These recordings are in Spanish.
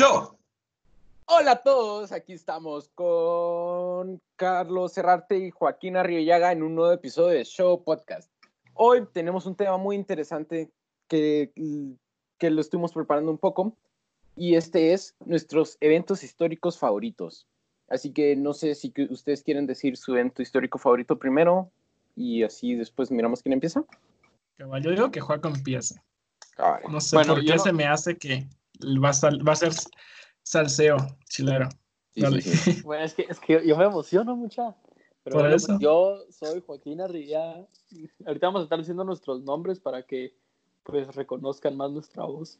Show. Hola a todos, aquí estamos con Carlos Cerrarte y Joaquín Arriollaga en un nuevo episodio de Show Podcast. Hoy tenemos un tema muy interesante que, que lo estuvimos preparando un poco y este es nuestros eventos históricos favoritos. Así que no sé si ustedes quieren decir su evento histórico favorito primero y así después miramos quién empieza. Yo digo que Juaco empieza. No sé por qué se me hace que va a, va a ser salseo chilero. Bueno, es que, es que yo me emociono mucho. Pero por eso. yo soy Joaquín Arrilla. Ahorita vamos a estar diciendo nuestros nombres para que pues reconozcan más nuestra voz.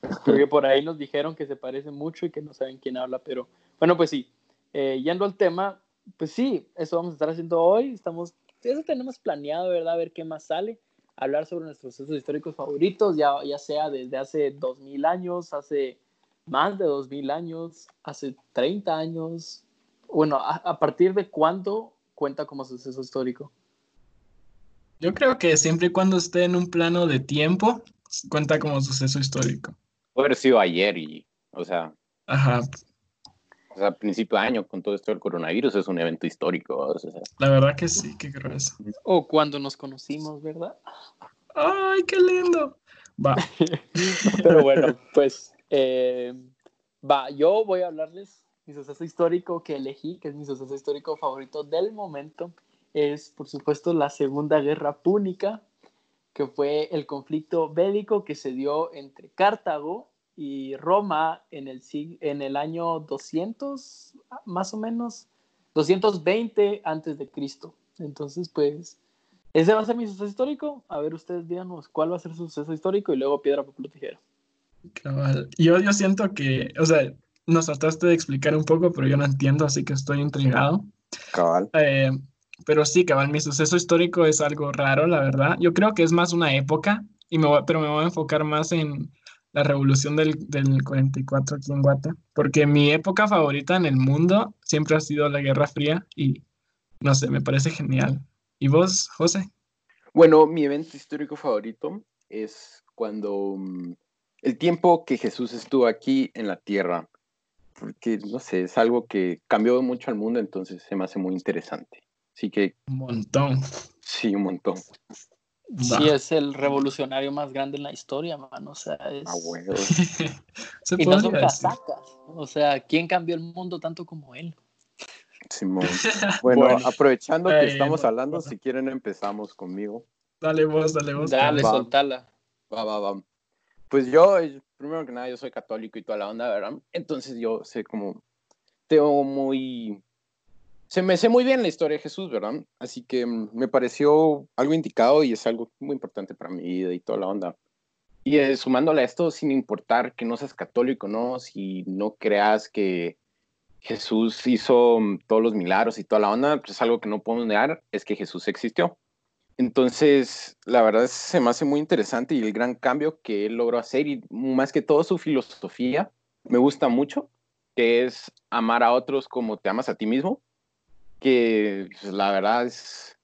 Porque por ahí nos dijeron que se parece mucho y que no saben quién habla, pero bueno, pues sí. Eh, yendo al tema, pues sí, eso vamos a estar haciendo hoy. Estamos, eso tenemos planeado, ¿verdad? A ver qué más sale. Hablar sobre nuestros procesos históricos favoritos, ya, ya sea desde hace 2000 años, hace más de 2000 años, hace 30 años. Bueno, a, a partir de cuándo cuenta como suceso histórico? Yo creo que siempre y cuando esté en un plano de tiempo, cuenta como suceso histórico. Puede haber sido ayer y, o sea. Ajá. O sea, a principio de año con todo esto del coronavirus es un evento histórico. O sea, La verdad que sí, qué grueso. O cuando nos conocimos, ¿verdad? ¡Ay, qué lindo! Va. Pero bueno, pues eh, va, yo voy a hablarles mi suceso histórico que elegí, que es mi suceso histórico favorito del momento, es por supuesto la Segunda Guerra Púnica, que fue el conflicto bélico que se dio entre Cartago y Roma en el, en el año 200, más o menos, 220 antes de Cristo. Entonces, pues, ese va a ser mi suceso histórico. A ver, ustedes díganos cuál va a ser su suceso histórico y luego piedra, papel tijera. Yo, yo siento que, o sea, nos trataste de explicar un poco, pero yo no entiendo, así que estoy intrigado. Cabal. Eh, pero sí, cabal, mi suceso histórico es algo raro, la verdad. Yo creo que es más una época, y me pero me voy a enfocar más en la revolución del, del 44 aquí en Guata, porque mi época favorita en el mundo siempre ha sido la Guerra Fría y no sé, me parece genial. ¿Y vos, José? Bueno, mi evento histórico favorito es cuando mm, el tiempo que Jesús estuvo aquí en la tierra, porque no sé, es algo que cambió mucho al mundo, entonces se me hace muy interesante. Así que. Un montón. Sí, un montón. Sí, es el revolucionario más grande en la historia, man. O sea, es. Ah, bueno. y no son casacas. O sea, ¿quién cambió el mundo tanto como él? Simón. Bueno, bueno aprovechando que estamos hablando, si quieren empezamos conmigo. Dale vos, dale vos. Dale, va. soltala. Va, va, va. Pues yo, primero que nada, yo soy católico y toda la onda, ¿verdad? Entonces yo sé como, tengo muy se me sé muy bien la historia de Jesús, ¿verdad? Así que mm, me pareció algo indicado y es algo muy importante para mi vida y toda la onda. Y eh, sumándole a esto, sin importar que no seas católico, ¿no? Si no creas que Jesús hizo mm, todos los milagros y toda la onda, pues algo que no podemos negar es que Jesús existió. Entonces, la verdad se me hace muy interesante y el gran cambio que él logró hacer y más que todo su filosofía me gusta mucho, que es amar a otros como te amas a ti mismo que pues, la verdad es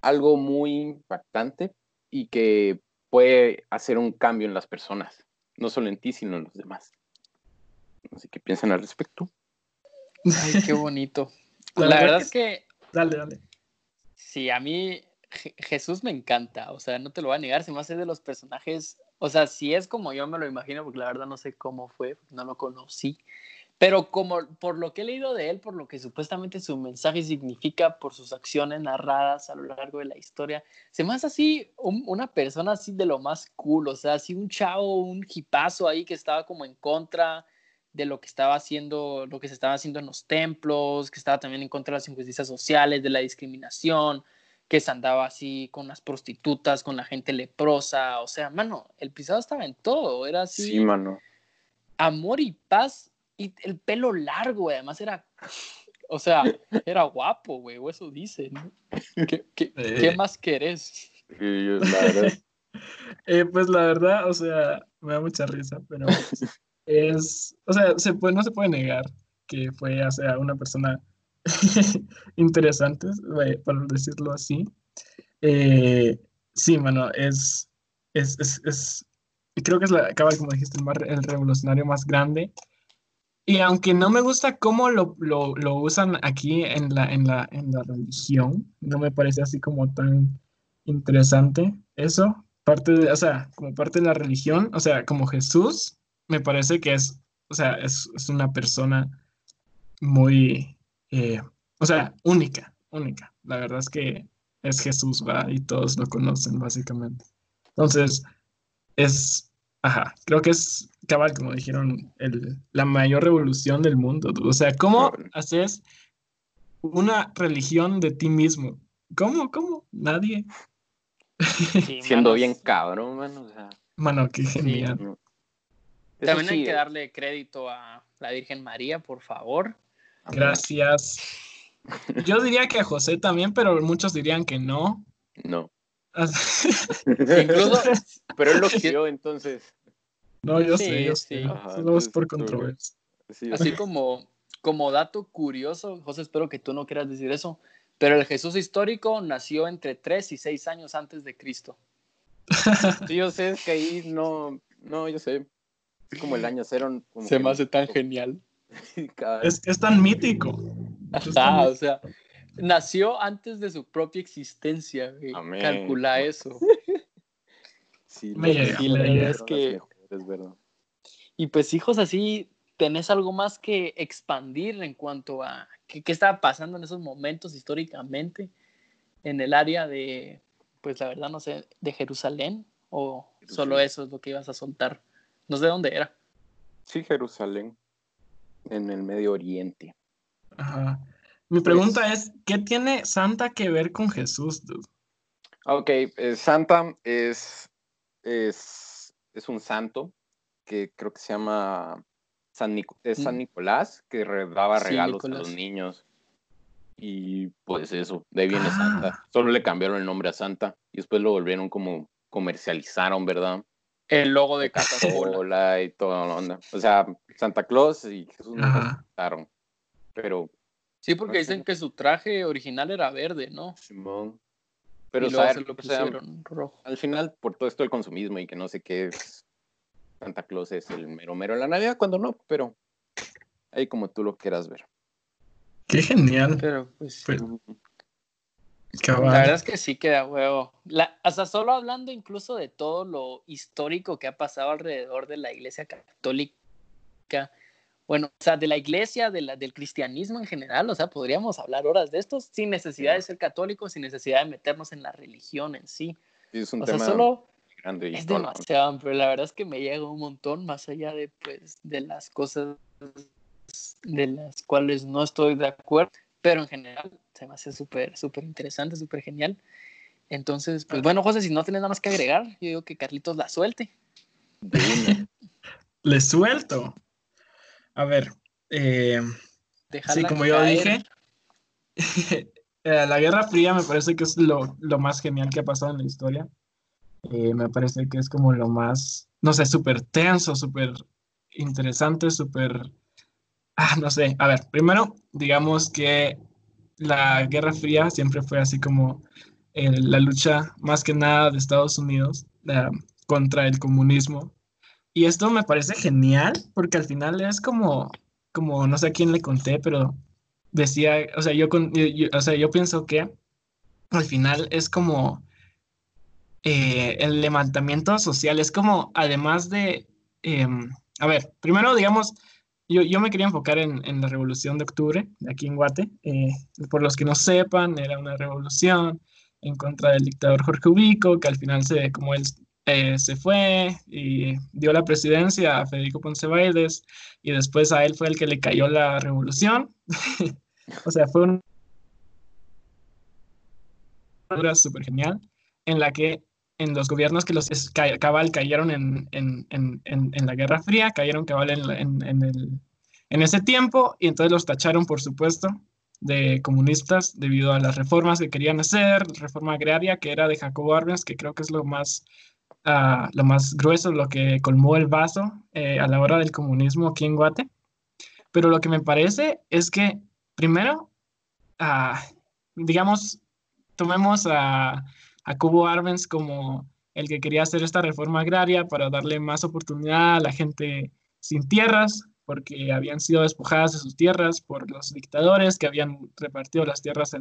algo muy impactante y que puede hacer un cambio en las personas, no solo en ti, sino en los demás. Así que piensen al respecto. Ay, qué bonito. La, verdad, es que... Dale, dale. Sí, a mí Jesús me encanta, o sea, no te lo voy a negar, se me hace de los personajes, o sea, si es como yo me lo imagino, porque la verdad no sé cómo fue, no lo conocí, pero como por lo que he leído de él, por lo que supuestamente su mensaje significa, por sus acciones narradas a lo largo de la historia, se me hace así una persona así de lo más cool, o sea, así un chavo, un jipazo ahí que estaba como en contra de lo que estaba haciendo, lo que se estaba haciendo en los templos, que estaba también en contra de las injusticias sociales, de la discriminación, que se andaba así con las prostitutas, con la gente leprosa, o sea, mano, el pisado estaba en todo, era así. Sí, mano. Amor y paz y el pelo largo, además era, o sea, era guapo, güey, o eso dice, ¿no? ¿Qué, qué, ¿qué más querés? eh, pues la verdad, o sea, me da mucha risa, pero es, o sea, se puede, no se puede negar que fue, o sea, una persona interesante, por decirlo así. Eh, sí, mano, es, es, es, es, creo que es la, acaba como dijiste, el, más, el revolucionario más grande Y aunque no me gusta cómo lo, lo, lo usan aquí en la, en, la, en la religión, no me parece así como tan interesante eso, parte de, o sea, como parte de la religión, o sea, como Jesús, me parece que es, o sea, es, es una persona muy, eh, o sea, única, única. La verdad es que es Jesús, va, y todos lo conocen, básicamente. Entonces, es, ajá, creo que es cabal, como dijeron, el, la mayor revolución del mundo. O sea, ¿cómo haces una religión de ti mismo? ¿Cómo? ¿Cómo? Nadie. Siendo bien cabrón, mano. O sea, mano, qué genial. También hay que darle crédito a la Virgen María, por favor. Gracias. Yo diría que a José también, pero muchos dirían que no. No. Incluso, pero él lo quiero entonces. No, yo sé, yo sé. Solo es por controversia. Así como, como dato curioso, José, espero que tú no quieras decir eso, pero el Jesús histórico nació entre 3 y 6 años antes de Cristo. Sí, yo sé, es que ahí no, no, yo sé. Es como el año cero. Se me hace tan genial. es, es tan mítico. Ah, o sea, nació antes de su propia existencia, Calcula eso. Sí, es que... Y pues hijos, así tenés algo más que expandir en cuanto a qué, qué estaba pasando en esos momentos históricamente en el área de, pues la verdad no sé, de Jerusalén o solo eso es lo que ibas a soltar. No sé dónde era. Sí, Jerusalén, en el Medio Oriente. Ajá. Mi pregunta es, ¿qué tiene Santa que ver con Jesús, dude? Ok, eh, Santa es, es, es, un santo que creo que se llama San, es San mm. Nicolás, que daba regalos a los niños. Y pues eso, de ahí viene ah. Santa. Solo le cambiaron el nombre a Santa y después lo volvieron como comercializaron, ¿verdad? El logo de Coca-Cola y toda la onda. O sea, Santa Claus y Jesús no pero Sí, porque dicen que su traje original era verde, ¿no? Simón. Pero saber, lo pusieron rojo. Al final, por todo esto del consumismo y que no sé qué es, Santa Claus es el mero mero de la Navidad, cuando no, pero ahí como tú lo quieras ver. Qué genial. Pero pues. pues la verdad es que sí queda huevo. La, hasta solo hablando incluso de todo lo histórico que ha pasado alrededor de la iglesia católica bueno, o sea, de la iglesia, de la, del cristianismo en general, o sea, podríamos hablar horas de esto sin necesidad de ser católicos, sin necesidad de meternos en la religión en sí. sí es un tema solo grande es demasiado, pero la verdad es que me llega un montón más allá de, pues, de las cosas de las cuales no estoy de acuerdo, pero en general se me hace súper, súper interesante, súper genial. Entonces, pues bueno, José, si no tienes nada más que agregar, yo digo que Carlitos la suelte. Le suelto. A ver, eh, sí, como yo dije, eh, la Guerra Fría me parece que es lo, más genial que ha pasado en la historia. Eh, me parece que es como lo más, no sé, súper tenso, súper interesante, súper... Ah, no sé, a ver, primero, digamos que la Guerra Fría siempre fue así como la lucha más que nada de Estados Unidos contra el comunismo y esto me parece genial porque al final es como, como no sé a quién le conté, pero decía, o sea, yo, o sea, yo pienso que al final es como eh, el levantamiento social, es como además de, em, a ver, primero digamos, yo, yo me quería enfocar en, en, la revolución de octubre, aquí en Guate, eh, por los que no sepan, era una revolución en contra del dictador Jorge Ubico, que al final se, como él eh, se fue y dio la presidencia a Federico Ponce Baides y después a él fue el que le cayó la revolución. o sea, fue una súper genial en la que en los gobiernos que los cabal cayeron en, en, en, en, la Guerra Fría, cayeron cabal el, en ese tiempo y entonces los tacharon, por supuesto, de comunistas debido a las reformas que querían hacer, reforma agraria que era de Jacobo Arbenz, que creo que es lo más lo más grueso, lo que colmó el vaso eh, a la hora del comunismo aquí en Guate. Pero lo que me parece es que, primero, ah, digamos, tomemos a, a Cubo Arbenz como el que quería hacer esta reforma agraria para darle más oportunidad a la gente sin tierras, porque habían sido despojadas de sus tierras por los dictadores que habían repartido las tierras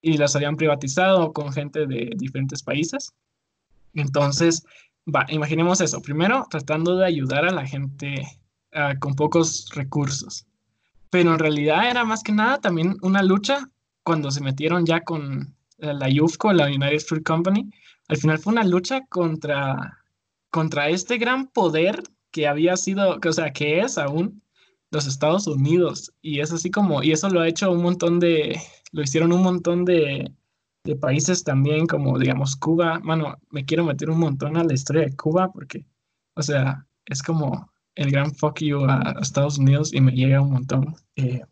y las habían privatizado con gente de diferentes países. Entonces, imaginemos eso. Primero, tratando de ayudar a la gente ah, con pocos recursos. Pero en realidad era más que nada también una lucha cuando se metieron ya con la UFCO, la United Fruit Company. Al final fue una lucha contra, contra este gran poder que había sido, o sea, que es aún los Estados Unidos. Y es así como, y eso lo ha hecho un montón de, lo hicieron un montón de, de países también, como digamos Cuba. Mano, me quiero meter un montón a la historia de Cuba porque, o sea, es como el gran fuck you a, Estados Unidos y me llega un montón. Eh,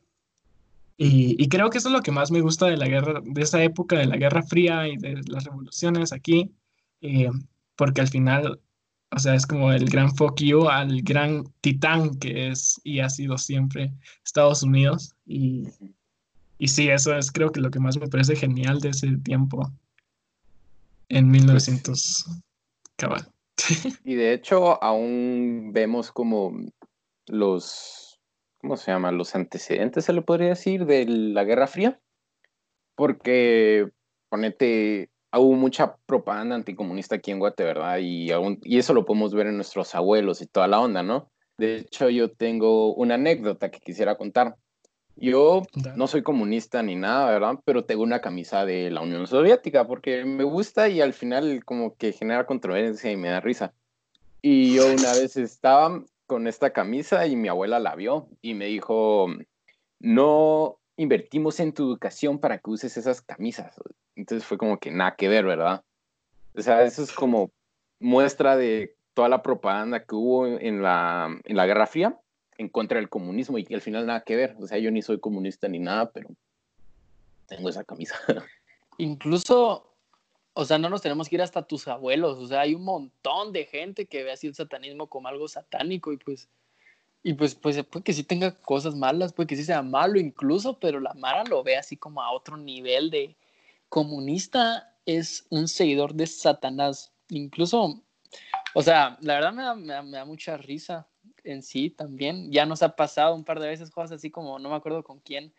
y, y, creo que eso es lo que más me gusta de la guerra, de esa época de la Guerra Fría y de las revoluciones aquí, eh, porque al final o sea, es como el gran fuck you al gran titán que es y ha sido siempre Estados Unidos. Y, y sí, eso es creo que lo que más me parece genial de ese tiempo en 1900 pues cabal. Y de hecho, aún vemos como los, ¿cómo se llama? Los antecedentes, se le podría decir, de la Guerra Fría. Porque, ponete, hubo mucha propaganda anticomunista aquí en Guate, ¿verdad? Y, y eso lo podemos ver en nuestros abuelos y toda la onda, ¿no? De hecho, yo tengo una anécdota que quisiera contar. Yo no soy comunista ni nada, ¿verdad? Pero tengo una camisa de la Unión Soviética porque me gusta y al final como que genera controversia y me da risa. Y yo una vez estaba con esta camisa y mi abuela la vio y me dijo, no invertimos en tu educación para que uses esas camisas. Entonces fue como que nada que ver, ¿verdad? O sea, eso es como muestra de toda la propaganda que hubo en la, en la Guerra Fría en contra del comunismo y al final nada que ver. O sea, yo ni soy comunista ni nada, pero tengo esa camisa. Incluso, o sea, no nos tenemos que ir hasta tus abuelos. O sea, hay un montón de gente que ve así el satanismo como algo satánico y pues y pues, pues puede que sí tenga cosas malas, puede que sí sea malo incluso, pero la Mara lo ve así como a otro nivel de comunista, es un seguidor de Satanás. Incluso, o sea, la verdad me da, me da, mucha risa en sí también. Ya nos ha pasado un par de veces cosas así como, no me acuerdo con quién,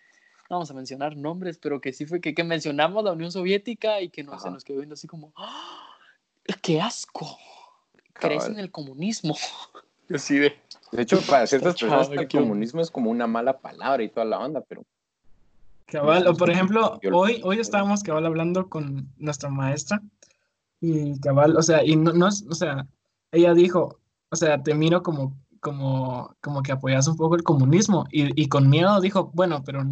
no vamos a mencionar nombres, pero que sí fue que, que mencionamos la Unión Soviética y que no, se nos quedó viendo así como, ¡Ah! ¡qué asco! Crees en el comunismo. Yo sí de... De hecho, para ciertas personas el comunismo es como una mala palabra y toda la onda, pero... Cabal, o por ejemplo, hoy, hoy estábamos cabal hablando con nuestra maestra y cabal, o sea, y no, no, o sea, ella dijo, o sea, te miro como, como, como que apoyas un poco el comunismo y, y con miedo dijo, bueno, pero,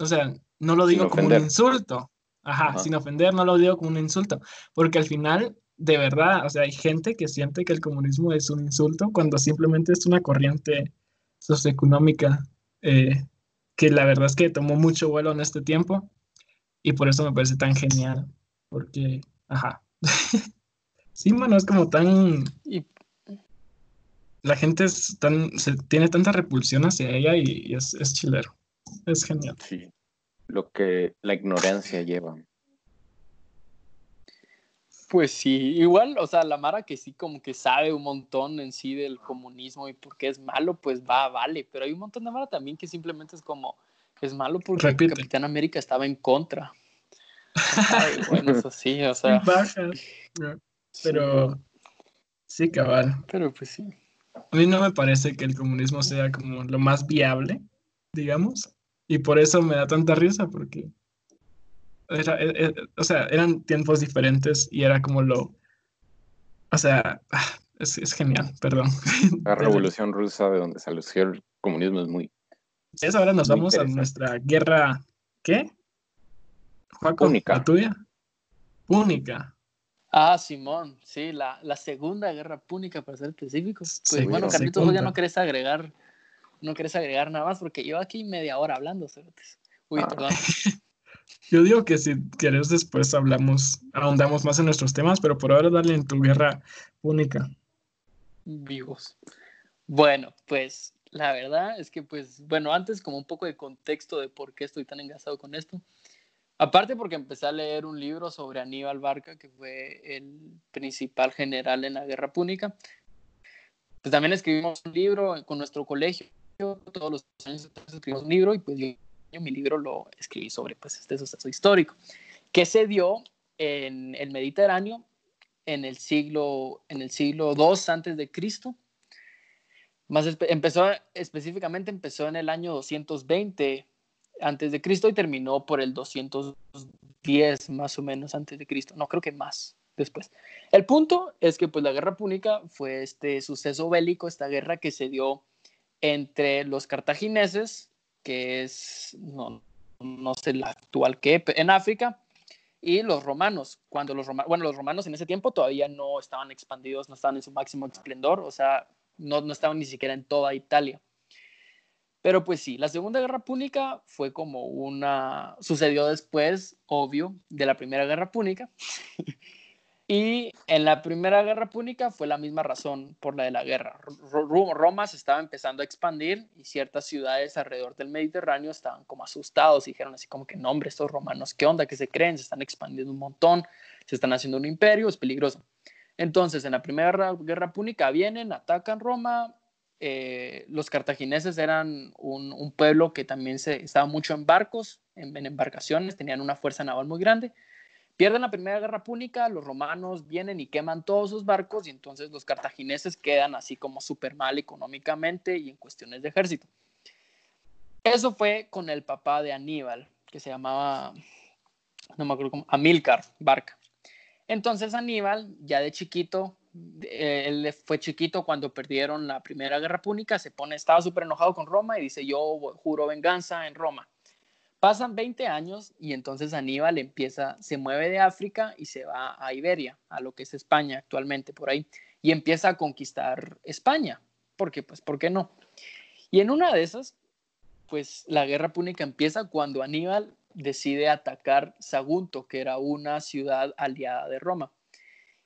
o sea, no lo digo como un insulto, Ajá, sin ofender, no lo digo como un insulto, porque al final de verdad, o sea, hay gente que siente que el comunismo es un insulto cuando simplemente es una corriente socioeconómica eh, que la verdad es que tomó mucho vuelo en este tiempo y por eso me parece tan genial, porque, ajá. sí, mano, es como tan... La gente es tan, se, tiene tanta repulsión hacia ella y, y es, es chilero. Es genial. Sí, lo que la ignorancia lleva. Pues sí, igual, o sea, la Mara que sí como que sabe un montón en sí del comunismo y por qué es malo, pues va, vale, pero hay un montón de Mara también que simplemente es como, es malo porque Capitán América estaba en contra. Ay, bueno, eso sí, o sea. Pero, sí, cabal. Pero pues sí. A mí no me parece que el comunismo sea como lo más viable, digamos, y por eso me da tanta risa, porque era, eh, eh, o sea, eran tiempos diferentes y era como lo, o sea, ah, es, es genial, perdón. La revolución rusa de donde salió el comunismo es muy... Es ahora nos vamos a nuestra guerra, ¿qué? Juaco, Púnica. ¿la tuya? Púnica. Ah, Simón, sí, la, la segunda guerra púnica, para ser específicos. Pues bueno, Carlitos, ya no querés agregar, no querés agregar nada más, porque yo aquí media hora hablando, Uy, ah. perdón. Yo digo que si querés después hablamos, ahondamos más en nuestros temas, pero por ahora dale en tu guerra única. Vivos. Bueno, pues la verdad es que pues, bueno, antes como un poco de contexto de por qué estoy tan engasado con esto. Aparte porque empecé a leer un libro sobre Aníbal Barca, que fue el principal general en la guerra púnica. Pues también escribimos un libro con nuestro colegio todos los años escribimos un libro y pues yo mi libro lo escribí sobre pues este suceso histórico que se dio en el Mediterráneo en el siglo en el siglo II antes de Cristo empezó específicamente empezó en el año 220 antes de Cristo y terminó por el 210 más o menos antes de Cristo no creo que más después el punto es que pues la guerra púnica fue este suceso bélico esta guerra que se dio entre los cartagineses, que es, no, no sé la actual que, en África, y los romanos. Cuando los romanos, bueno, los romanos en ese tiempo todavía no estaban expandidos, no estaban en su máximo esplendor, o sea, no, no estaban ni siquiera en toda Italia. Pero pues sí, la Segunda Guerra Púnica fue como una, sucedió después, obvio, de la Primera Guerra Púnica. Y en la Primera Guerra Púnica fue la misma razón por la de la guerra. Roma se estaba empezando a expandir y ciertas ciudades alrededor del Mediterráneo estaban como asustados y dijeron así como que no, hombre, estos romanos, ¿qué onda? ¿Qué se creen? Se están expandiendo un montón, se están haciendo un imperio, es peligroso. Entonces, en la Primera Guerra Púnica vienen, atacan Roma. Eh, los cartagineses eran un, pueblo que también se, estaba mucho en barcos, en embarcaciones, tenían una fuerza naval muy grande Pierden la Primera Guerra Púnica, los romanos vienen y queman todos sus barcos y entonces los cartagineses quedan así como súper mal económicamente y en cuestiones de ejército. Eso fue con el papá de Aníbal, que se llamaba, no me acuerdo cómo, Amílcar Barca. Entonces Aníbal, ya de chiquito, él fue chiquito cuando perdieron la Primera Guerra Púnica, se pone, estaba súper enojado con Roma y dice, yo juro venganza en Roma. Pasan 20 años y entonces Aníbal empieza, se mueve de África y se va a Iberia, a lo que es España actualmente por ahí, y empieza a conquistar España, porque pues, ¿por qué no? Y en una de esas, pues la guerra púnica empieza cuando Aníbal decide atacar Sagunto, que era una ciudad aliada de Roma.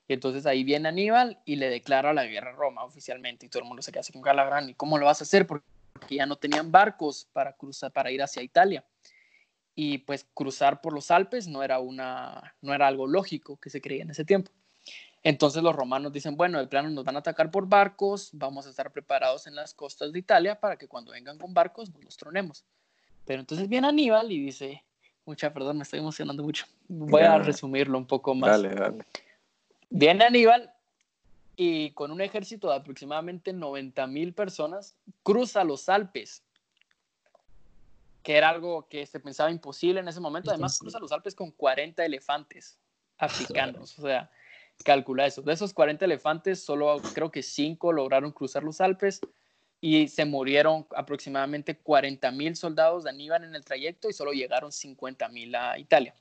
Y entonces ahí viene Aníbal y le declara la guerra a Roma oficialmente y todo el mundo se queda así con Calagrán. ¿Y cómo lo vas a hacer? Porque ya no tenían barcos para cruzar, para ir hacia Italia y pues cruzar por los Alpes no era, una, no era algo lógico que se creía en ese tiempo. Entonces los romanos dicen, bueno, el plano nos van a atacar por barcos, vamos a estar preparados en las costas de Italia para que cuando vengan con barcos nos los tronemos. Pero entonces viene Aníbal y dice, mucha, perdón, me estoy emocionando mucho. Voy a resumirlo un poco más. Dale, dale. Viene Aníbal y con un ejército de aproximadamente 90 mil personas cruza los Alpes que era algo que se pensaba imposible en ese momento. Además, cruza los Alpes con 40 elefantes africanos. O sea, calcula eso. De esos 40 elefantes, solo creo que 5 lograron cruzar los Alpes y se murieron aproximadamente 40 mil soldados de Aníbal en el trayecto y solo llegaron 50 mil a Italia.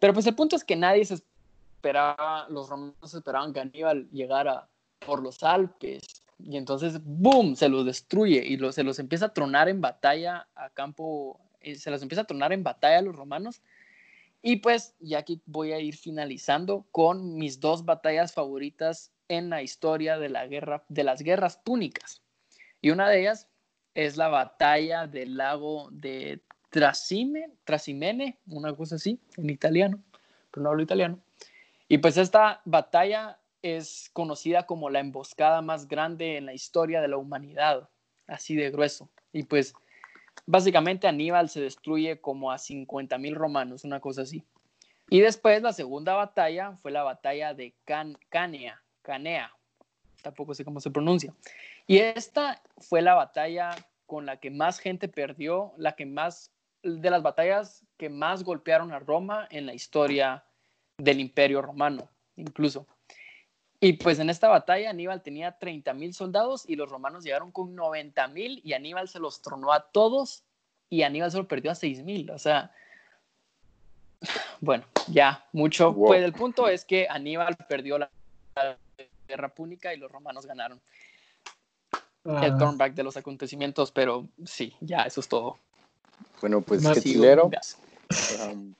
Pero pues el punto es que nadie se esperaba, los romanos esperaban que Aníbal llegara por los Alpes y entonces, ¡boom!, se los destruye y se los empieza a tronar en batalla a campo, eh, se los empieza a tronar en batalla a los romanos. Y pues ya aquí voy a ir finalizando con mis dos batallas favoritas en la historia de, la guerra, de las guerras púnicas. Y una de ellas es la batalla del lago de Trasime, Trasimene, una cosa así, en italiano, pero no hablo italiano. Y pues esta batalla es conocida como la emboscada más grande en la historia de la humanidad, así de grueso. Y pues básicamente Aníbal se destruye como a 50 mil romanos, una cosa así. Y después la segunda batalla fue la batalla de Can Canea, tampoco sé cómo se pronuncia. Y esta fue la batalla con la que más gente perdió, la que más, de las batallas que más golpearon a Roma en la historia del imperio romano, incluso. Y pues en esta batalla Aníbal tenía 30 mil soldados y los romanos llegaron con 90 mil y Aníbal se los tronó a todos y Aníbal solo perdió a 6 mil. O sea, bueno, ya, mucho. Pues el punto es que Aníbal perdió la guerra púnica y los romanos ganaron. El ah. turnback de los acontecimientos, pero sí, ya, eso es todo. Bueno, pues qué chilero. Um,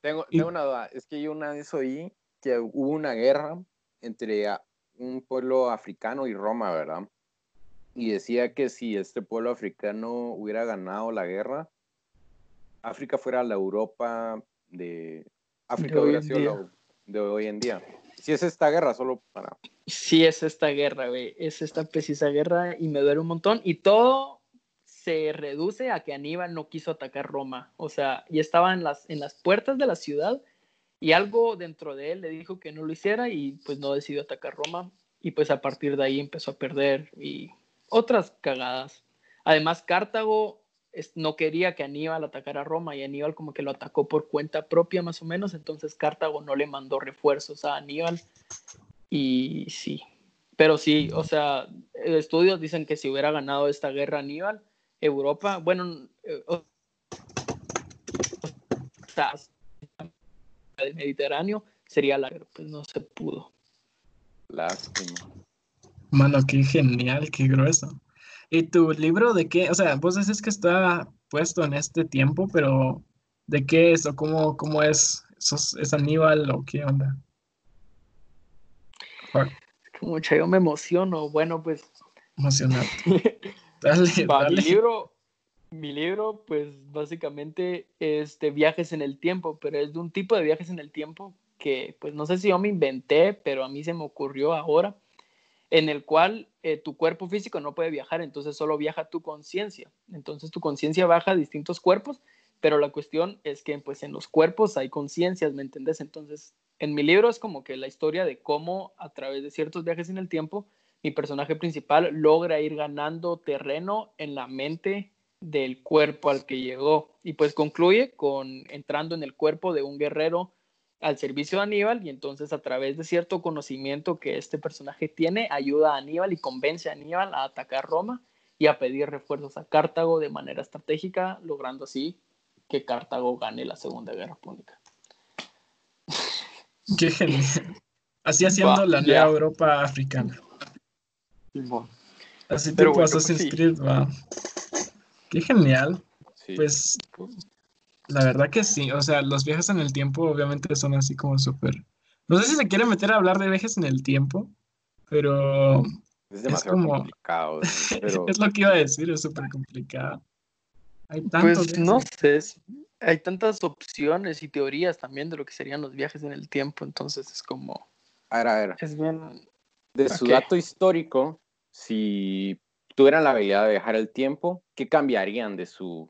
tengo, una duda, es que yo una vez oí que hubo una guerra entre un pueblo africano y Roma, ¿verdad? Y decía que si este pueblo africano hubiera ganado la guerra, África fuera la Europa de... África hubiera sido la de hoy en día. Si es esta guerra, solo para. Sí, es esta guerra, güey. Es esta precisa guerra y me duele un montón. Y todo se reduce a que Aníbal no quiso atacar Roma. O sea, ya estaba en las, en las puertas de la ciudad y algo dentro de él le dijo que no lo hiciera y pues no decidió atacar Roma. Y pues a partir de ahí empezó a perder y otras cagadas. Además, Cartago no quería que Aníbal atacara Roma y Aníbal como que lo atacó por cuenta propia más o menos, entonces Cartago no le mandó refuerzos a Aníbal y sí, pero sí, o sea, estudios dicen que si hubiera ganado esta guerra Aníbal, Europa, bueno, eh, o sea, el Mediterráneo sería largo, pues no se pudo. Lástima. Mano, qué genial, qué grueso. ¿Y tu libro de qué? O sea, vos decís que está puesto en este tiempo, pero ¿de qué es o cómo, cómo es? ¿Es Aníbal o qué onda? Como yo me emociono. Bueno, pues. Emocionante. dale, Mi libro, mi libro, pues básicamente es de viajes en el tiempo, pero es de un tipo de viajes en el tiempo que, pues no sé si yo me inventé, pero a mí se me ocurrió ahora en el cual eh, tu cuerpo físico no puede viajar, entonces solo viaja tu conciencia. Entonces tu conciencia baja a distintos cuerpos, pero la cuestión es que pues en los cuerpos hay conciencias, ¿me entendés? Entonces en mi libro es como que la historia de cómo a través de ciertos viajes en el tiempo, mi personaje principal logra ir ganando terreno en la mente del cuerpo al que llegó y pues concluye con entrando en el cuerpo de un guerrero al servicio de Aníbal y entonces a través de cierto conocimiento que este personaje tiene, ayuda a Aníbal y convence a Aníbal a atacar Roma y a pedir refuerzos a Cartago de manera estratégica, logrando así que Cartago gane la Segunda Guerra Púnica. Qué genial. Así haciendo la nueva Europa africana. Así te pasó Assassin's Creed, Qué genial. Pues la verdad que sí, o sea, los viajes en el tiempo obviamente son así como súper... No sé si se quiere meter a hablar de viajes en el tiempo, pero... Es demasiado complicado. es lo que iba a decir, es súper complicado. Hay tantos pues no sé, hay tantas opciones y teorías también de lo que serían los viajes en el tiempo, entonces es como... A ver, a ver. Es bien... De su dato histórico, si tuvieran la habilidad de viajar el tiempo, ¿qué cambiarían de su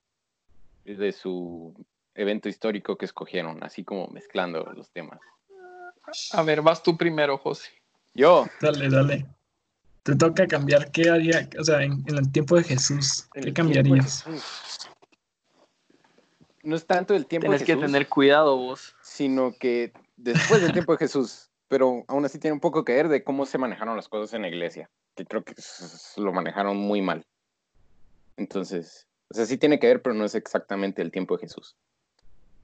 de su evento histórico que escogieron, así como mezclando los temas. A ver, vas tú primero, José. Yo. Dale, dale. Te toca cambiar. ¿Qué haría? O sea, en, el tiempo de Jesús, ¿qué cambiarías? No es tanto el tiempo de Jesús. Tienes que tener cuidado vos. Sino que después del tiempo de Jesús, pero aún así tiene un poco que ver de cómo se manejaron las cosas en la iglesia, que creo que lo manejaron muy mal. Entonces, o sea, sí tiene que ver, pero no es exactamente el tiempo de Jesús.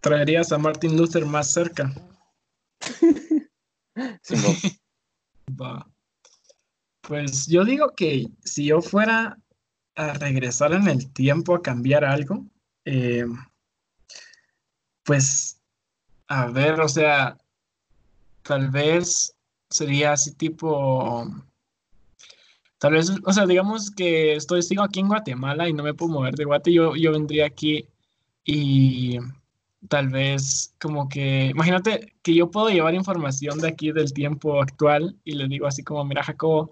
¿Traerías a Martin Luther más cerca? sí, Va. Pues yo digo que si yo fuera a regresar en el tiempo a cambiar algo, eh, pues, a ver, o sea, tal vez sería así tipo Tal vez, o sea, digamos que estoy, sigo aquí en Guatemala y no me puedo mover de Guate, yo, yo vendría aquí y tal vez como que, imagínate que yo puedo llevar información de aquí del tiempo actual y le digo así como, mira Jacobo,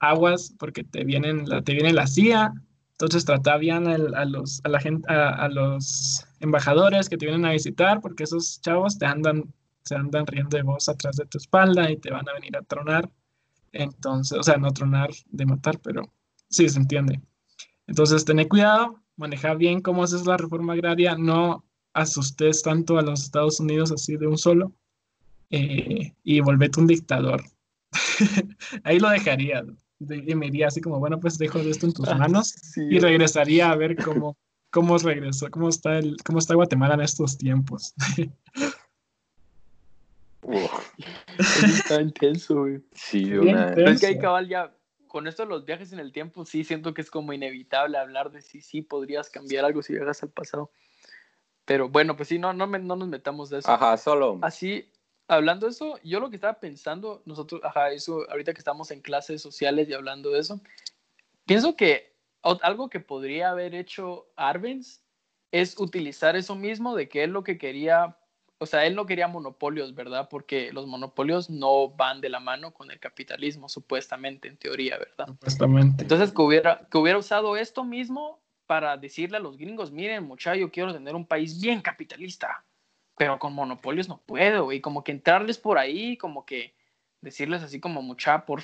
aguas porque te vienen, te viene la CIA, entonces trata bien a, los, a, la gente, a, los embajadores que te vienen a visitar porque esos chavos te andan, se andan riendo de vos atrás de tu espalda y te van a venir a tronar. Entonces, o sea, no tronar de matar, pero sí se entiende. Entonces, tené cuidado, maneja bien cómo haces la reforma agraria, no asustes tanto a los Estados Unidos así de un solo eh, y volvete un dictador. Ahí lo dejaría y me iría así como, bueno, pues dejo esto en tus ah, manos y regresaría a ver cómo, cómo regresó, cómo está, el, cómo está Guatemala en estos tiempos. Está intenso, güey. Sí, una... es que hay cabal ya, con esto de los viajes en el tiempo, sí siento que es como inevitable hablar de si sí podrías cambiar algo si llegas al pasado. Pero bueno, pues sí, no, no, no nos metamos de eso. Ajá, solo. Así, hablando de eso, yo lo que estaba pensando, nosotros, ajá, eso, ahorita que estamos en clases sociales y hablando de eso, pienso que algo que podría haber hecho Arbenz es utilizar eso mismo de que él lo que quería o sea, él no quería monopolios, ¿verdad? Porque los monopolios no van de la mano con el capitalismo, supuestamente, en teoría, ¿verdad? Supuestamente. Entonces, que hubiera, que hubiera usado esto mismo para decirle a los gringos, miren, muchacho, yo quiero tener un país bien capitalista, pero con monopolios no puedo, y como que entrarles por ahí, como que decirles así como, mucha, por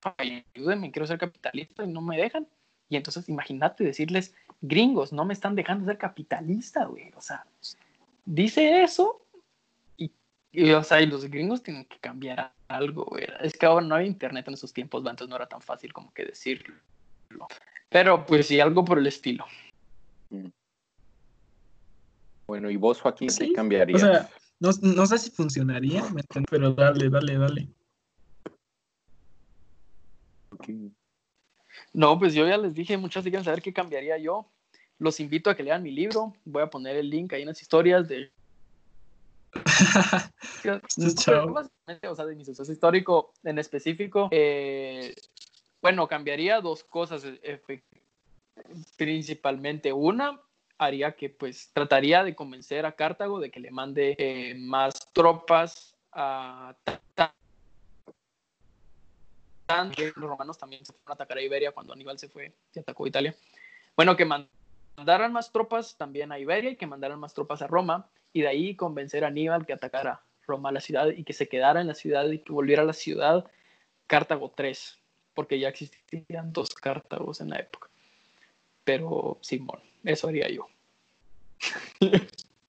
favor, ayúdenme, quiero ser capitalista y no me dejan. Y entonces imagínate decirles, gringos, no me están dejando ser capitalista, güey. O sea, dice eso y, o sea, y los gringos tienen que cambiar algo, güey. Es que ahora no hay internet en esos tiempos, entonces no era tan fácil como que decirlo. Pero pues sí, algo por el estilo. Mm. Bueno, ¿y vos, Joaquín, qué cambiaría? O sea, no, no, sé si funcionaría, pero dale, dale, dale. No, pues yo ya les dije, muchos quieren saber qué cambiaría yo. Los invito a que lean mi libro. Voy a poner el link ahí en las historias de. o sea, de mi suceso histórico en específico. Eh, bueno, cambiaría dos cosas eh, principalmente. Una, haría que pues trataría de convencer a Cartago de que le mande eh, más tropas a los romanos también se fueron a atacar a Iberia cuando Aníbal se fue y atacó Italia. Bueno, que mandaran más tropas también a Iberia y que mandaran más tropas a Roma y de ahí convencer a Aníbal que atacara Roma, la ciudad, y que se quedara en la ciudad y que volviera a la ciudad Cartago 3, porque ya existían dos Cartagos en la época. Pero Simón, eso haría yo.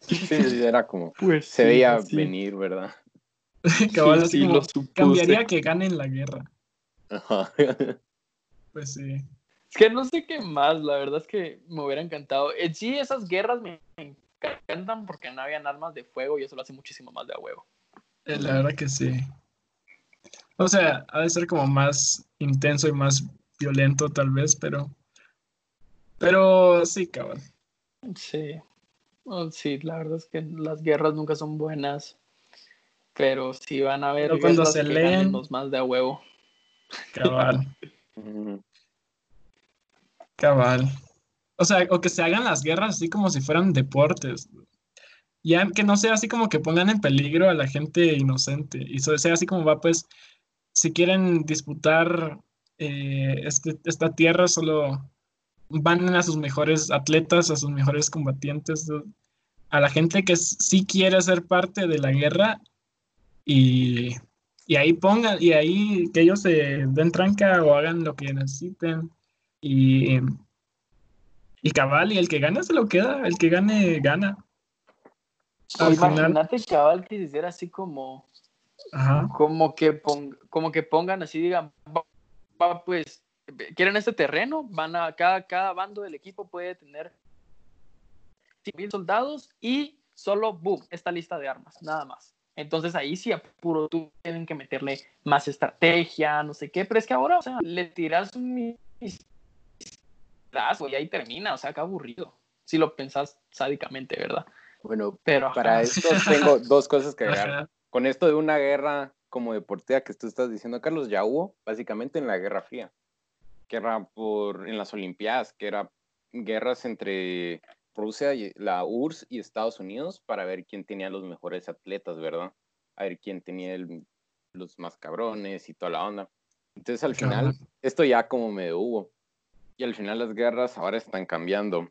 Sí, era como, pues, se veía venir, ¿verdad? Cabal, sí, lo cambiaría que ganen la guerra. Pues sí. Es que no sé qué más, la verdad es que me hubiera encantado. En sí, esas guerras me encantan porque no habían armas de fuego y eso lo hace muchísimo más de a huevo. Eh, la verdad que sí. O sea, ha de ser como más intenso y más violento tal vez, pero... Pero sí, cabrón. Sí. sí, la verdad es que las guerras nunca son buenas. Pero sí van a haber cuando se leen los más de a huevo. Cabal. Cabal. O sea, o que se hagan las guerras así como si fueran deportes. Ya que no sea así como que pongan en peligro a la gente inocente. Y sea así como va, pues, si quieren disputar eh, este, esta tierra, solo van a sus mejores atletas, a sus mejores combatientes, a la gente que sí quiere ser parte de la guerra y y ahí pongan, y ahí que ellos se den tranca o hagan lo que necesiten. Y, y cabal, y el que gana se lo queda, el que gane, gana. Al imagínate cabal que hiciera así como, como que como que pongan así, digan, va, pues, quieren este terreno, van a, cada, cada bando del equipo puede tener mil soldados y solo, boom, esta lista de armas, nada más. Entonces ahí sí, puro tú tienen que meterle más estrategia, no sé qué, pero es que ahora, o sea, le tiras un y ahí termina, o sea, qué aburrido. Si lo pensás sádicamente, ¿verdad? Bueno, pero para esto tengo dos cosas que agregar. Con esto de una guerra como deportiva que tú estás diciendo, Carlos, ya hubo básicamente en la Guerra Fría, guerra por en las Olimpiadas, que era guerras entre Rusia, y la URSS y Estados Unidos para ver quién tenía los mejores atletas, ¿verdad? A ver quién tenía los más cabrones y toda la onda. Entonces al final, esto ya como me hubo. Y al final las guerras ahora están cambiando.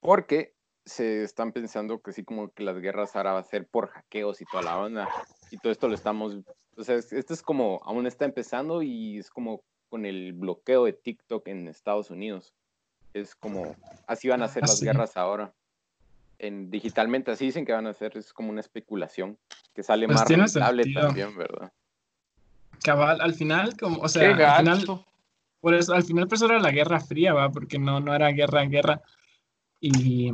Porque se están pensando que sí como que las guerras ahora va a ser por hackeos y toda la onda. Y todo esto lo estamos, o sea, esto es como, aún está empezando y es como con el bloqueo de TikTok en Estados Unidos. Es como, así van a ser las guerras ahora. En, digitalmente, así dicen que van a ser, es como una especulación que sale pues más rentable también, ¿verdad? Cabal, al final, como, o sea, al final, por eso, al final pues era la Guerra Fría, ¿va? Porque no, no era guerra, guerra. Y,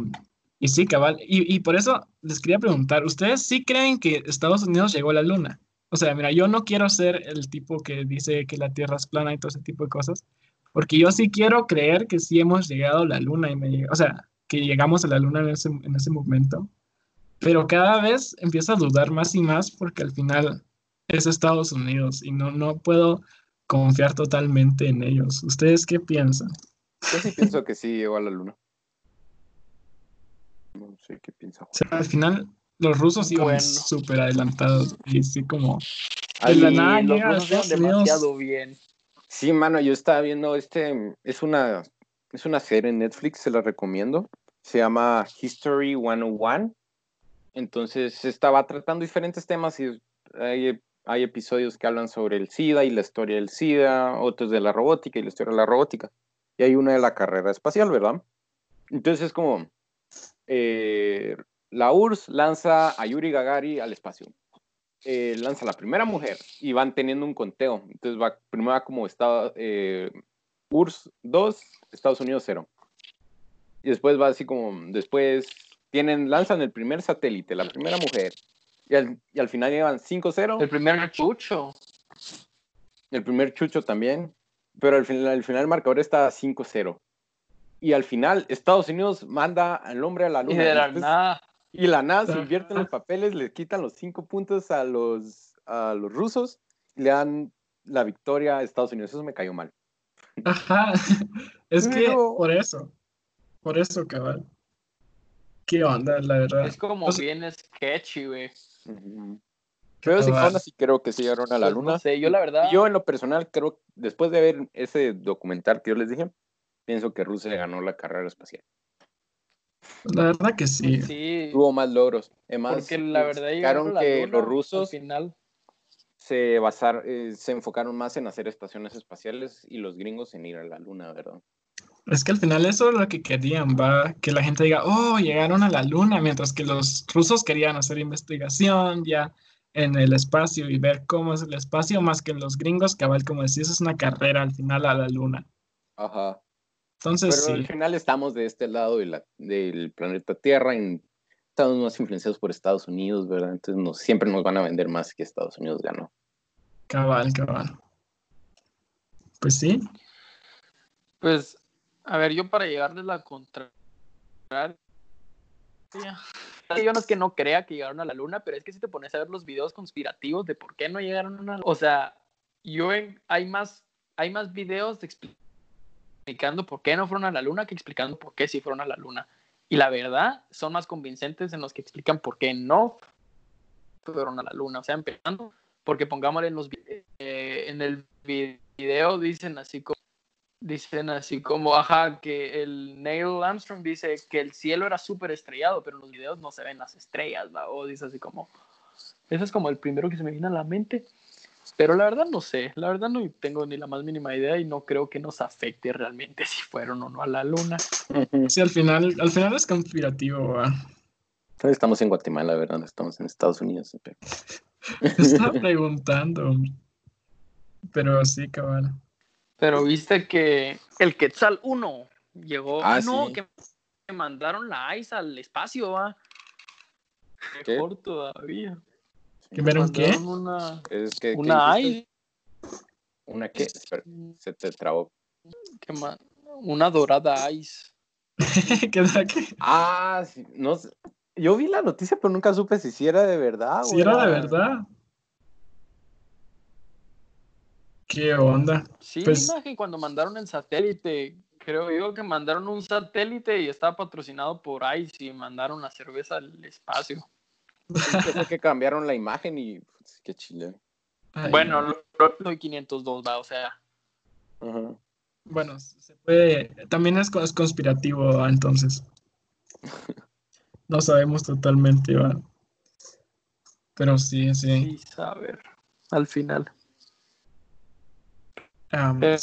y sí, cabal. Y, y por eso les quería preguntar, ¿ustedes sí creen que Estados Unidos llegó a la Luna? O sea, mira, yo no quiero ser el tipo que dice que la Tierra es plana y todo ese tipo de cosas, porque yo sí quiero creer que sí hemos llegado a la luna, y me, o sea, que llegamos a la luna en ese, en ese momento. Pero cada vez empiezo a dudar más y más porque al final es Estados Unidos y no, no puedo confiar totalmente en ellos. ¿Ustedes qué piensan? Yo sí pienso que sí llegó a la luna. No sé qué piensa. O sea, al final, Los rusos iban Bueno. súper adelantados. Y sí, como. Ahí, la nada los rusos demasiado bien. Sí, mano, yo estaba viendo este, es una, es una serie en Netflix, se la recomiendo. Se llama History 101. Entonces, estaba tratando diferentes temas y hay, hay episodios que hablan sobre el SIDA y la historia del SIDA, otros de la robótica y la historia de la robótica. Y hay una de la carrera espacial, ¿verdad? Entonces, es como, eh, la URSS lanza a Yuri Gagarin al espacio. Eh, lanza la primera mujer y van teniendo un conteo. Entonces va primero va como estado, eh, URSS 2, Estados Unidos 0. Y después va así como, después tienen, lanzan el primer satélite, la primera mujer. Y al, y al final llevan 5-0. El primer chucho. El primer chucho también. Pero al final, al final el marcador está 5-0. Y al final Estados Unidos manda al hombre a la Y luna. de la Después- nada. y la nada se invierten los papeles, le quitan los cinco puntos a los, a los rusos y le dan la victoria a Estados Unidos. Eso me cayó mal. Ajá. Es que Pero- por eso. Por eso, cabal. ¿Qué onda, la verdad? Es como O sea- bien sketchy, güey. Pero sí, Cabal. sí creo que sí llegaron a la Pues, luna. No sé, yo la verdad. Yo en lo personal creo, después de ver ese documental que yo les dije, pienso que Rusia ganó la carrera espacial. La verdad que sí. Sí. Tuvo más logros. Además, Porque la verdad llegaron que luna los rusos al final. se, basar, eh, se enfocaron más en hacer estaciones espaciales y los gringos en ir a la luna, ¿verdad? Es que al final eso es lo que querían, va, que la gente diga, oh, llegaron a la luna, mientras que los rusos querían hacer investigación ya en el espacio y ver cómo es el espacio, más que los gringos, cabal, como decís, es una carrera al final a la luna. Ajá. Entonces, Pero sí, al final estamos de este lado de la- del planeta Tierra y estamos más influenciados por Estados Unidos, ¿verdad? Entonces nos, siempre nos van a vender más que Estados Unidos ganó. cabal, cabal. Pues sí, Pues, a ver, yo para llegar de la contraria. Yo no es que no crea que llegaron a la luna, pero es que si te pones a ver los videos conspirativos de por qué no llegaron a la luna. O sea, yo en- hay más, hay más videos de expli- explicando por qué no fueron a la luna que explicando por qué sí fueron a la luna. Y la verdad, son más convincentes en los que explican por qué no fueron a la luna. O sea, empezando, porque pongámosle en los eh, en el video dicen así como dicen así como, ajá, que el Neil Armstrong dice que el cielo era súper estrellado, pero en los videos no se ven las estrellas, ¿va? o dice así como, ese es como el primero que se me viene a la mente, pero la verdad no sé, la verdad no tengo ni la más mínima idea y no creo que nos afecte realmente si fueron o no a la luna. sí, al final, al final es conspirativo, va. Estamos en Guatemala, ¿verdad? No Estamos en Estados Unidos. pero- Te estaba preguntando, pero sí, cabal. Pero viste que el Quetzal 1 llegó, Ah, ah, no, sí. que mandaron la ICE al espacio, va. ¿Qué? Mejor todavía. ¿Que vieron qué? Una, Es que, ¿qué una? ICE. ¿Una qué? Espera, se te trabó. ¿Qué más? Una dorada ice. ¿Qué da que? Ah, sí, no sé. Yo vi la noticia, pero nunca supe si sí era de verdad. Si era de verdad. ¿Qué onda? Sí, Pues- imagen cuando mandaron el satélite. Creo yo que mandaron un satélite y estaba patrocinado por ICE y mandaron la cerveza al espacio. Sí, que cambiaron la imagen y pues, qué chile. Ay, Bueno, lo, lo doy 502, va, o sea. Bueno, se puede. También es, es conspirativo, ah, entonces. No sabemos totalmente, va. Pero sí, sí. Sí, saber. Al final. Eh,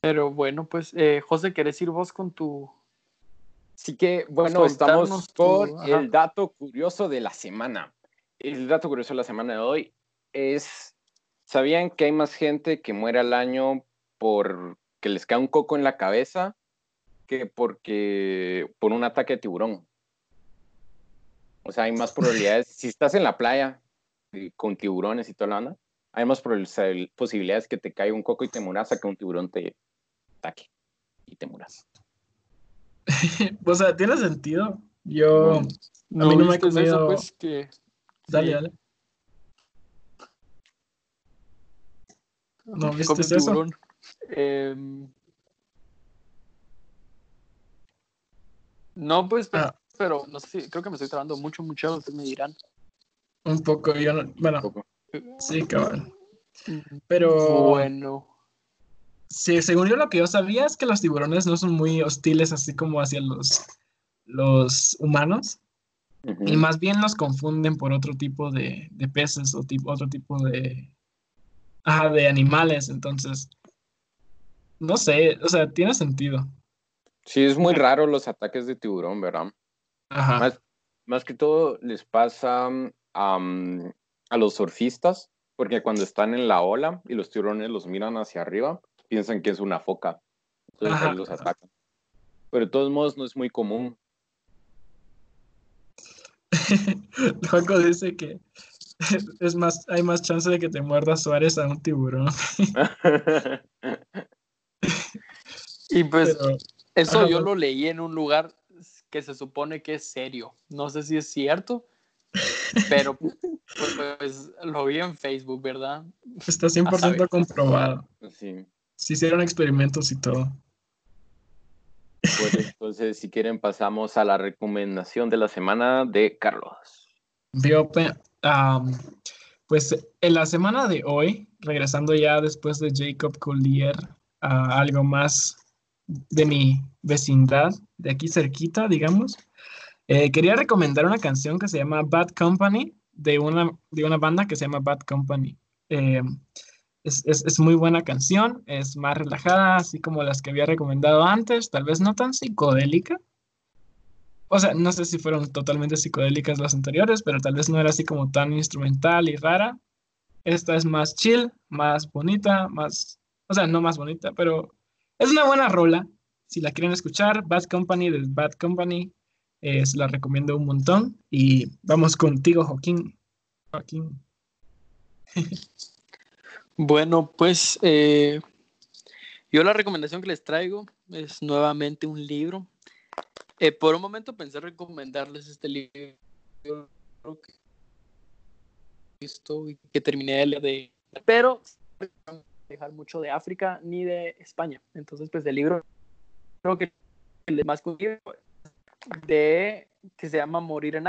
Pero bueno, pues, eh, José, ¿querés ir vos con tu. Así que, bueno, Soltarnos estamos tu- con ajá. el dato curioso de la semana. El dato curioso de la semana de hoy es, ¿sabían que hay más gente que muere al año por que les cae un coco en la cabeza que porque por un ataque de tiburón? O sea, hay más probabilidades, si estás en la playa y con tiburones y toda la banda, hay más posibilidades que te caiga un coco y te muras a que un tiburón te ataque y te muras. o sea, tiene sentido. Yo. Mm. A mí no me he viste comido. eso, pues, que. Dale, sí, dale. ¿No viste eso? tiburón. Em, no, pues, pero, Ah. pero no sé si, creo que me estoy trabando mucho, mucho, ustedes me dirán. Un poco, yo no, bueno, Un poco. Sí, cabal. Pero Bueno. sí, según yo lo que yo sabía es que los tiburones no son muy hostiles así como hacia los, los humanos. Y más bien los confunden por otro tipo de, de peces o tipo, otro tipo de, ajá, de animales. Entonces, no sé, o sea, tiene sentido. Sí, es muy raro los ataques de tiburón, ¿verdad? Ajá. Más, más que todo les pasa am, a los surfistas, porque cuando están en la ola y los tiburones los miran hacia arriba, piensan que es una foca. Entonces Ajá. los atacan. Pero de todos modos no es muy común. Juanco dice que es más, hay más chance de que te muerda Suárez a un tiburón. Y pues Pero, eso ajá, yo lo leí en un lugar que se supone que es serio. No sé si es cierto, pero pues, pues, lo vi en Facebook, ¿verdad? está A 100% saber. comprobado. sí. Se hicieron experimentos y todo. Pues entonces, si quieren, pasamos a la recomendación de la semana de Carlos. Am, pues en la semana de hoy, regresando ya después de Jacob Collier a algo más de mi vecindad, de aquí cerquita, digamos, eh, quería recomendar una canción que se llama Bad Company, de una, de una banda que se llama Bad Company. Eh, es, es- es muy buena canción, es más relajada, así como las que había recomendado antes, tal vez no tan psicodélica. O sea, no sé si fueron totalmente psicodélicas las anteriores, pero tal vez no era así como tan instrumental y rara. Esta es más chill, más bonita, más, o sea, no más bonita, pero es una buena rola. Si la quieren escuchar, Bad Company de Bad Company, eh, la recomiendo un montón. Y vamos contigo, Joaquín. Joaquín. Bueno, pues eh, yo la recomendación que les traigo es nuevamente un libro. Eh, por un momento pensé recomendarles este libro que que terminé de leer de, pero dejar mucho de África ni de España. Entonces, pues el libro creo que el más conocido de que se llama Morir en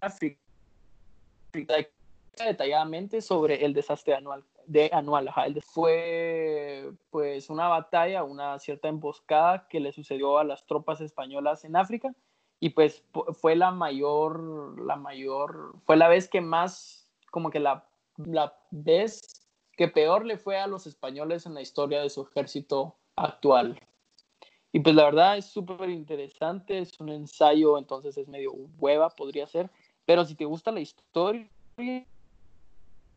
África. Detalladamente sobre el desastre anual de anual fue pues una batalla una cierta emboscada que le sucedió a las tropas españolas en África y pues pu- fue la mayor la mayor fue la vez que más como que la, la vez que peor le fue a los españoles en la historia de su ejército actual y pues la verdad es súper interesante es un ensayo entonces es medio hueva podría ser pero si te gusta la historia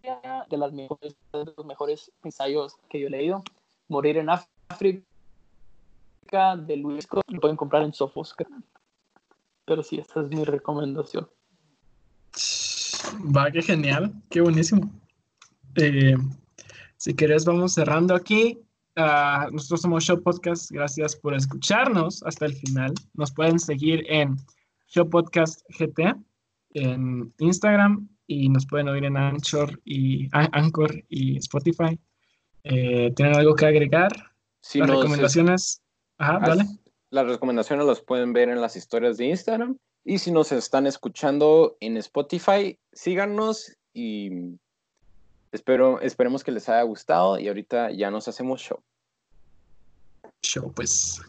de las mejores, los mejores ensayos que yo he leído. Morir en África de Luis Scott, lo pueden comprar en Sofos. Pero sí, esta es mi recomendación. Va, qué genial, qué buenísimo. Eh, si querés, vamos cerrando aquí. Nosotros somos Show Podcast. Gracias por escucharnos hasta el final. Nos pueden seguir en Show Podcast GT en Instagram y nos pueden oír en Anchor y An- Anchor y Spotify. Eh, ¿Tienen algo que agregar? Si Las recomendaciones. Ajá, dale. Las recomendaciones las pueden ver en las historias de Instagram. Y si nos están escuchando en Spotify, síganos y espero, esperemos que les haya gustado. Y ahorita ya nos hacemos show. Show, pues.